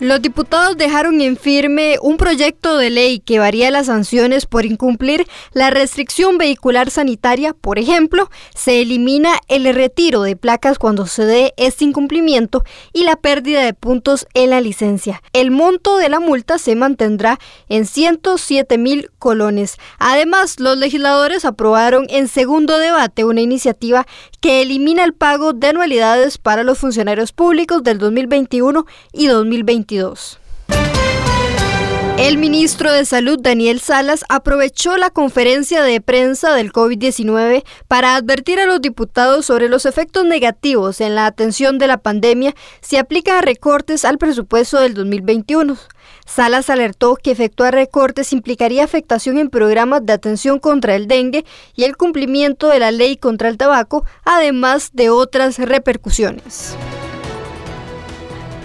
Los diputados dejaron en firme un proyecto de ley que varía las sanciones por incumplir la restricción vehicular sanitaria. Por ejemplo, se elimina el retiro de placas cuando se dé este incumplimiento y la pérdida de puntos en la licencia. El monto de la multa se mantendrá en 107 mil colones. Además, los legisladores aprobaron en segundo debate una iniciativa que elimina el pago de anualidades para los funcionarios públicos del 2021 y 2022. El ministro de Salud, Daniel Salas, aprovechó la conferencia de prensa del COVID-19 para advertir a los diputados sobre los efectos negativos en la atención de la pandemia si aplica recortes al presupuesto del 2021. Salas alertó que efectuar recortes implicaría afectación en programas de atención contra el dengue y el cumplimiento de la ley contra el tabaco, además de otras repercusiones.